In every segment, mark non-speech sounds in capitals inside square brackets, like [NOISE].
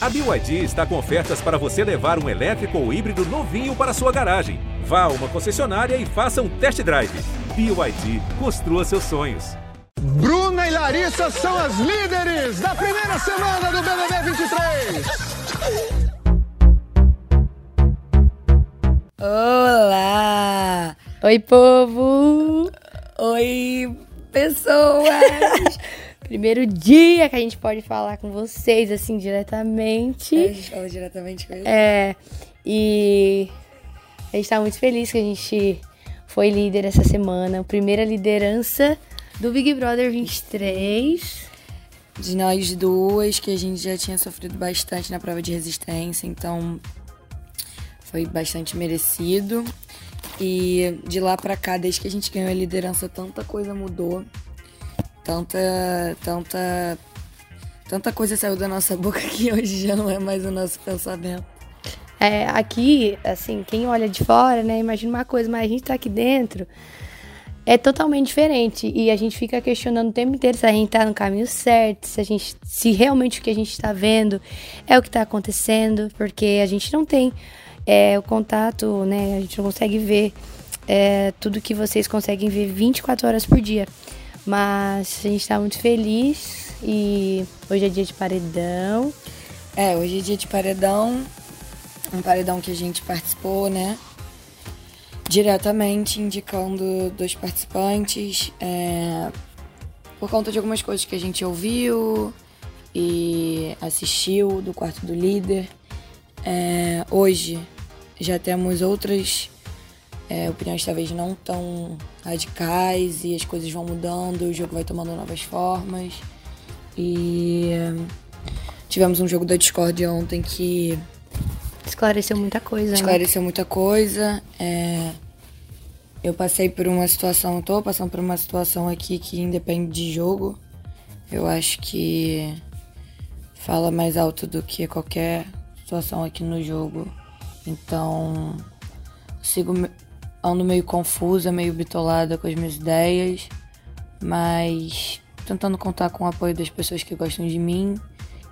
A BYD está com ofertas para você levar um elétrico ou híbrido novinho para sua garagem. Vá a uma concessionária e faça um test drive. BYD, construa seus sonhos. Bruna e Larissa são as líderes da primeira semana do BBB 23. Olá! Oi, povo! Oi, pessoas! [LAUGHS] Primeiro dia que a gente pode falar com vocês, assim, diretamente. É, a gente fala diretamente com eles. É, e a gente tá muito feliz que a gente foi líder essa semana. Primeira liderança do Big Brother 23. De nós duas, que a gente já tinha sofrido bastante na prova de resistência, então foi bastante merecido. E de lá pra cá, desde que a gente ganhou a liderança, tanta coisa mudou. Tanta, tanta, tanta coisa saiu da nossa boca [LAUGHS] que hoje já não é mais o nosso pensamento. É, aqui, assim, quem olha de fora, né, imagina uma coisa, mas a gente tá aqui dentro, é totalmente diferente. E a gente fica questionando o tempo inteiro se a gente tá no caminho certo, se a gente. se realmente o que a gente tá vendo é o que tá acontecendo, porque a gente não tem é, o contato, né? A gente não consegue ver é, tudo que vocês conseguem ver 24 horas por dia. Mas a gente está muito feliz e hoje é dia de paredão. É, hoje é dia de paredão. Um paredão que a gente participou, né? Diretamente indicando dois participantes. É, por conta de algumas coisas que a gente ouviu e assistiu do quarto do líder. É, hoje já temos outras é, opiniões talvez não tão radicais e as coisas vão mudando, o jogo vai tomando novas formas. E tivemos um jogo da Discord ontem que esclareceu muita coisa. Esclareceu né? muita coisa. É, eu passei por uma situação, tô passando por uma situação aqui que independe de jogo. Eu acho que fala mais alto do que qualquer situação aqui no jogo. Então, sigo ando meio confusa, meio bitolada com as minhas ideias, mas tentando contar com o apoio das pessoas que gostam de mim,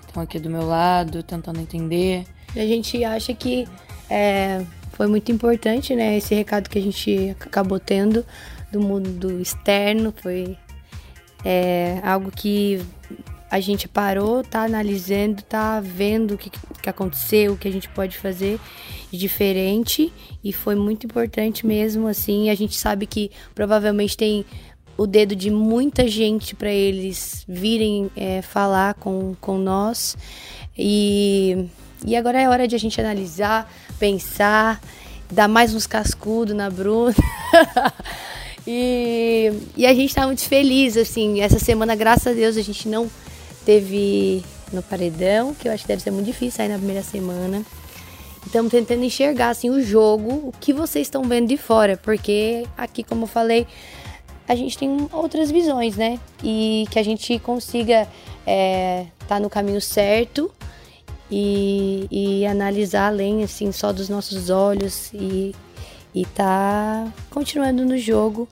que estão aqui do meu lado, tentando entender. A gente acha que é, foi muito importante, né, esse recado que a gente acabou tendo do mundo externo, foi é, algo que a gente parou, tá analisando, tá vendo o que, que aconteceu, o que a gente pode fazer de diferente e foi muito importante mesmo assim. A gente sabe que provavelmente tem o dedo de muita gente para eles virem é, falar com, com nós e, e agora é hora de a gente analisar, pensar, dar mais uns cascudos na Bruna. [LAUGHS] e, e a gente tá muito feliz, assim, essa semana, graças a Deus, a gente não teve no paredão, que eu acho que deve ser muito difícil sair na primeira semana. Estamos tentando enxergar assim o jogo, o que vocês estão vendo de fora, porque aqui, como eu falei, a gente tem outras visões, né? E que a gente consiga estar é, tá no caminho certo e, e, analisar além assim só dos nossos olhos e e tá continuando no jogo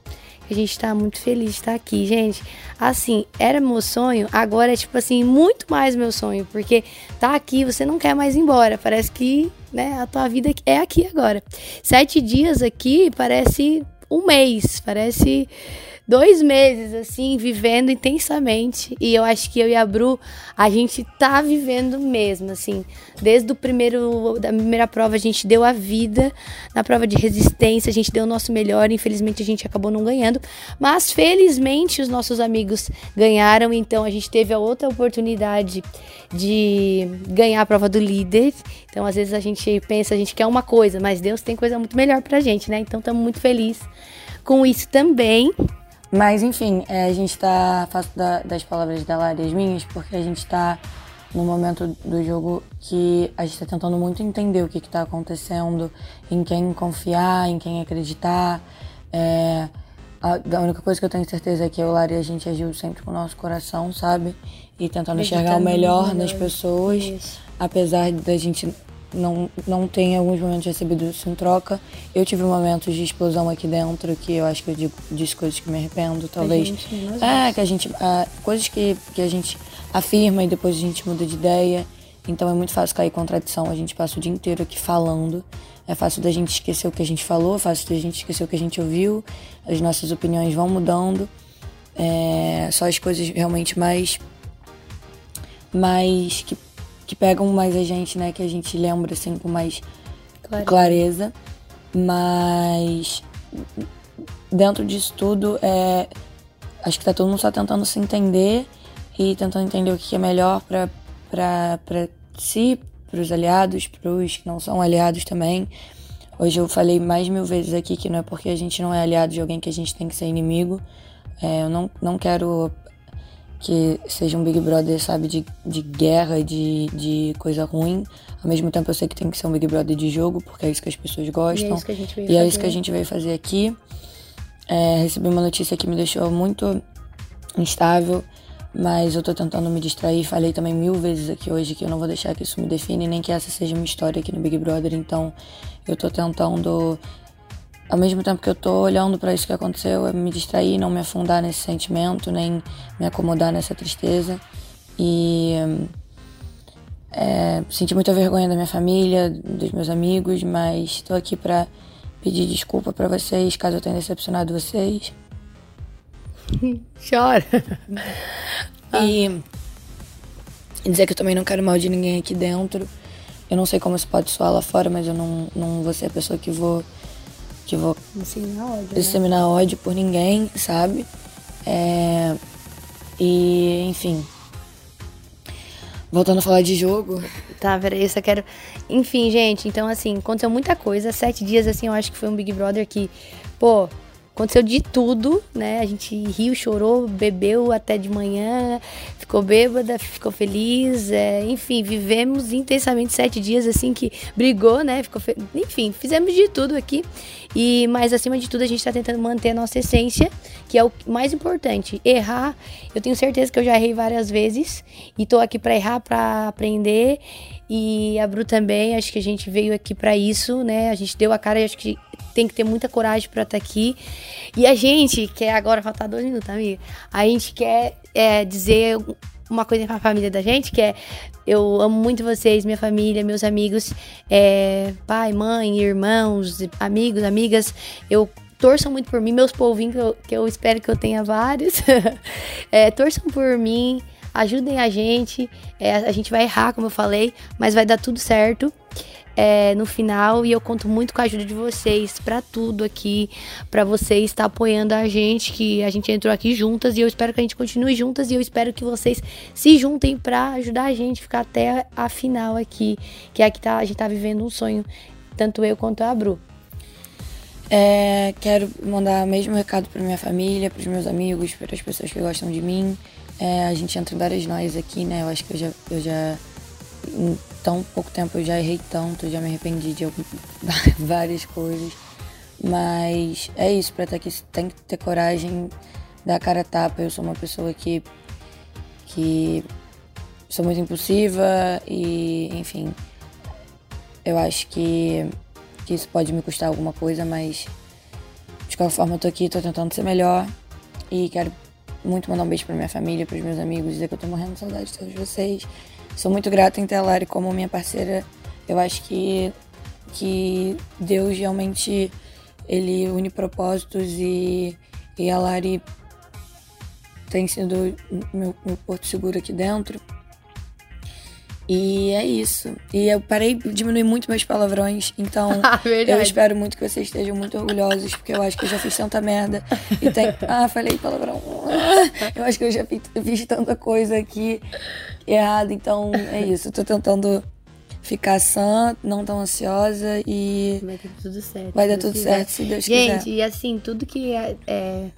a gente tá muito feliz de estar aqui, gente. Assim, era meu sonho, agora é tipo assim, muito mais meu sonho, porque tá aqui, você não quer mais ir embora. Parece que, né, a tua vida é aqui agora. Sete dias aqui parece um mês, parece dois meses, assim, vivendo intensamente. E eu acho que eu e a Bru, a gente tá vivendo mesmo, assim. Desde o primeiro, da primeira prova, a gente deu a vida. Na prova de resistência, a gente deu o nosso melhor. Infelizmente, a gente acabou não ganhando. Mas, felizmente, os nossos amigos ganharam. Então, a gente teve a outra oportunidade de ganhar a prova do líder. Então, às vezes, a gente pensa, a gente quer uma coisa, mas Deus tem coisa muito melhor pra gente, né? Então, estamos muito felizes com isso também. Mas, enfim, é, a gente tá. Faço da, das palavras da Lara as minhas, porque a gente tá no momento do jogo que a gente tá tentando muito entender o que, que tá acontecendo, em quem confiar, em quem acreditar. É, a, a, única coisa que eu tenho certeza é que eu, Lara e a gente agiu sempre com o nosso coração, sabe? E tentando enxergar o melhor nas pessoas, Isso. apesar da gente não, não tem em alguns momentos recebido isso em troca. Eu tive momentos de explosão aqui dentro que eu acho que eu digo, disse coisas que me arrependo, talvez. Gente, é, que a gente. Ah, coisas que, que a gente afirma e depois a gente muda de ideia. Então é muito fácil cair em contradição. A gente passa o dia inteiro aqui falando. É fácil da gente esquecer o que a gente falou, é fácil da gente esquecer o que a gente ouviu. As nossas opiniões vão mudando. É, só as coisas realmente mais. mais. que, que pegam mais a gente, né? Que a gente lembra assim com mais clareza. clareza. Mas. dentro disso tudo, é, acho que tá todo mundo só tentando se entender e tentando entender o que é melhor para para si, para os aliados, para os que não são aliados também. Hoje eu falei mais mil vezes aqui que não é porque a gente não é aliado de alguém que a gente tem que ser inimigo. É, eu não, não quero que seja um Big Brother, sabe, de, de guerra, de, de coisa ruim. Ao mesmo tempo eu sei que tem que ser um Big Brother de jogo, porque é isso que as pessoas gostam. E é isso que a gente veio, e é isso que a gente veio fazer aqui. É, recebi uma notícia que me deixou muito instável mas eu tô tentando me distrair. Falei também mil vezes aqui hoje que eu não vou deixar que isso me define, nem que essa seja uma história aqui no Big Brother. Então eu tô tentando, ao mesmo tempo que eu tô olhando para isso que aconteceu, é me distrair, não me afundar nesse sentimento, nem me acomodar nessa tristeza. E é, senti muita vergonha da minha família, dos meus amigos, mas tô aqui pra pedir desculpa para vocês caso eu tenha decepcionado vocês. [LAUGHS] Chora. E dizer que eu também não quero mal de ninguém aqui dentro. Eu não sei como isso pode soar lá fora, mas eu não, não vou ser a pessoa que vou. Que vou disseminar ódio. Disseminar né? ódio por ninguém, sabe? É, e, enfim. Voltando a falar de jogo. Tá, peraí, eu só quero. Enfim, gente, então assim, aconteceu muita coisa. Sete dias, assim, eu acho que foi um Big Brother que, pô, Aconteceu de tudo, né? A gente riu, chorou, bebeu até de manhã, ficou bêbada, ficou feliz, é, enfim, vivemos intensamente sete dias assim que brigou, né? Ficou fe... Enfim, fizemos de tudo aqui. E mas acima de tudo a gente está tentando manter a nossa essência, que é o mais importante. Errar, eu tenho certeza que eu já errei várias vezes e tô aqui para errar, para aprender. E a Bru também, acho que a gente veio aqui para isso, né? A gente deu a cara acho que tem que ter muita coragem para estar tá aqui. E a gente quer, agora faltar dois minutos, amiga. A gente quer é, dizer uma coisa pra família da gente, que é eu amo muito vocês, minha família, meus amigos, é, pai, mãe, irmãos, amigos, amigas. Eu torçam muito por mim, meus polvinhos, que eu, que eu espero que eu tenha vários. [LAUGHS] é, torçam por mim, ajudem a gente. É, a gente vai errar, como eu falei, mas vai dar tudo certo é, no final e eu conto muito com a ajuda de vocês para tudo aqui, para vocês estar apoiando a gente, que a gente entrou aqui juntas e eu espero que a gente continue juntas e eu espero que vocês se juntem para ajudar a gente ficar até a final aqui, que é que tá, a gente tá vivendo um sonho, tanto eu quanto a Bru. É, quero mandar o mesmo recado para minha família, para os meus amigos, para as pessoas que gostam de mim. É, a gente entra em várias nós aqui, né? Eu acho que eu já, eu já em tão pouco tempo eu já errei tanto, já me arrependi de [LAUGHS] várias coisas. Mas é isso, pra estar aqui tem que ter coragem, dar a cara a tapa. Eu sou uma pessoa que, que sou muito impulsiva e, enfim, eu acho que, que isso pode me custar alguma coisa, mas de qualquer forma eu tô aqui, tô tentando ser melhor e quero muito mandar um beijo pra minha família, pros meus amigos, dizer que eu tô morrendo de saudade de todos vocês. Sou muito grata em ter a Lari como minha parceira. Eu acho que, que Deus realmente ele une propósitos e, e a Lari tem sido meu, meu porto seguro aqui dentro. E é isso. E eu parei de diminuir muito meus palavrões. Então, [LAUGHS] ah, eu espero muito que vocês estejam muito orgulhosos, porque eu acho que eu já fiz tanta merda. E tem. [LAUGHS] Ah, falei palavrão. [LAUGHS] Eu acho que eu já fiz, fiz tanta coisa aqui errada. Então, é isso. Eu tô tentando ficar sã, não tão ansiosa e. Vai dar tudo certo. Vai dar tudo quiser. certo, se Deus gente, quiser. Gente, e assim, tudo que é, é,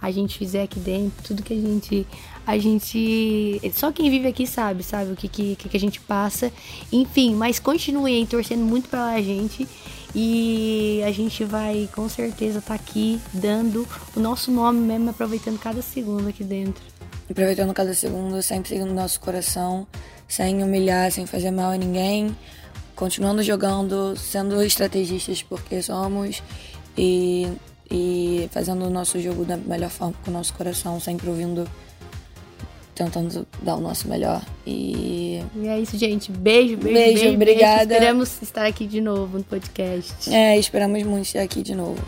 a gente fizer aqui dentro, tudo que a gente a gente. Só quem vive aqui sabe, sabe? O que, que, que a gente passa. Enfim, mas continuem torcendo muito pela gente. E a gente vai com certeza estar tá aqui dando o nosso nome mesmo, aproveitando cada segundo aqui dentro. Aproveitando cada segundo, sempre seguindo nosso coração, sem humilhar, sem fazer mal a ninguém. Continuando jogando, sendo estrategistas porque somos. E, e fazendo o nosso jogo da melhor forma com o nosso coração, sempre ouvindo tentando dar o nosso melhor. E. E é isso, gente. Beijo, beijo. Beijo, beijo obrigada. Beijo. Esperamos estar aqui de novo no podcast. É, esperamos muito estar aqui de novo.